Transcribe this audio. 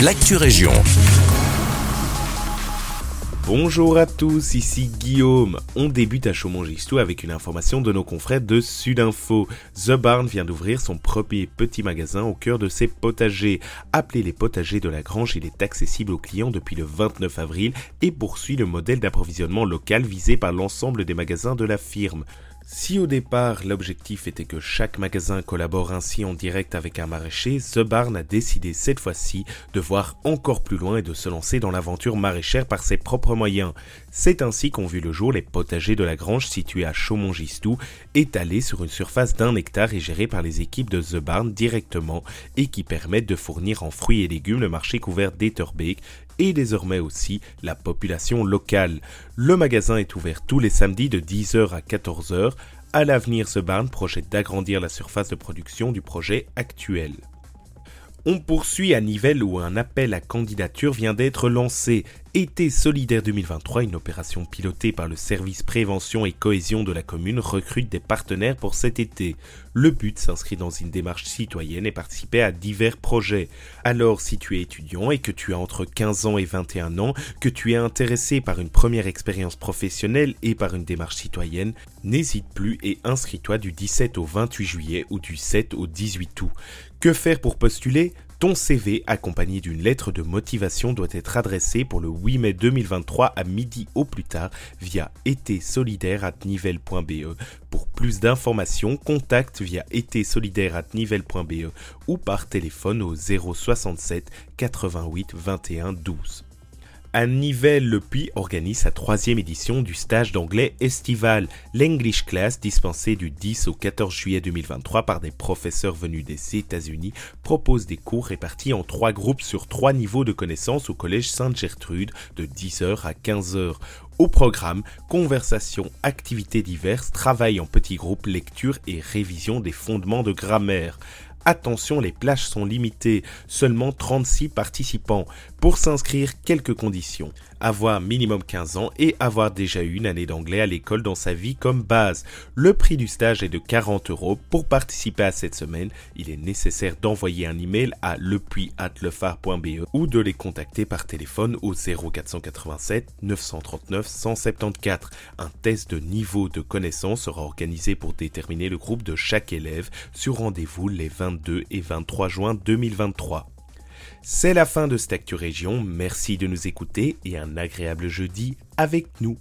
l'actu région. Bonjour à tous, ici Guillaume. On débute à Chaumont-Gistoux avec une information de nos confrères de Sudinfo. The Barn vient d'ouvrir son premier petit magasin au cœur de ses potagers. Appelé les potagers de la Grange, il est accessible aux clients depuis le 29 avril et poursuit le modèle d'approvisionnement local visé par l'ensemble des magasins de la firme. Si au départ l'objectif était que chaque magasin collabore ainsi en direct avec un maraîcher, The Barn a décidé cette fois-ci de voir encore plus loin et de se lancer dans l'aventure maraîchère par ses propres moyens. C'est ainsi qu'ont vu le jour les potagers de la grange situés à Chaumont-Gistou, étalés sur une surface d'un hectare et gérés par les équipes de The Barn directement et qui permettent de fournir en fruits et légumes le marché couvert d'Etterbeek et désormais aussi la population locale. Le magasin est ouvert tous les samedis de 10h à 14h. À l'avenir, The Barn projette d'agrandir la surface de production du projet actuel. On poursuit à Nivelles où un appel à candidature vient d'être lancé. Été solidaire 2023, une opération pilotée par le service prévention et cohésion de la commune recrute des partenaires pour cet été. Le but s'inscrit dans une démarche citoyenne et participer à divers projets. Alors si tu es étudiant et que tu as entre 15 ans et 21 ans, que tu es intéressé par une première expérience professionnelle et par une démarche citoyenne, n'hésite plus et inscris-toi du 17 au 28 juillet ou du 7 au 18 août. Que faire pour postuler? Ton CV accompagné d'une lettre de motivation doit être adressé pour le 8 mai 2023 à midi au plus tard via etesolidaire@nivelle.be. Pour plus d'informations, contacte via etesolidaire@nivelle.be ou par téléphone au 067 88 21 12. À Nivelles, le Puy organise sa troisième édition du stage d'anglais estival, l'English Class dispensé du 10 au 14 juillet 2023 par des professeurs venus des États-Unis, propose des cours répartis en trois groupes sur trois niveaux de connaissances au collège Sainte-Gertrude de 10h à 15h. Au programme, conversations, activités diverses, travail en petits groupes, lecture et révision des fondements de grammaire. Attention, les plages sont limitées, seulement 36 participants. Pour s'inscrire, quelques conditions. Avoir minimum 15 ans et avoir déjà eu une année d'anglais à l'école dans sa vie comme base. Le prix du stage est de 40 euros. Pour participer à cette semaine, il est nécessaire d'envoyer un email à lepuis.lefar.be ou de les contacter par téléphone au 0487 939 174. Un test de niveau de connaissance sera organisé pour déterminer le groupe de chaque élève sur rendez-vous les 22 et 23 juin 2023. C'est la fin de Actu Région, merci de nous écouter et un agréable jeudi avec nous.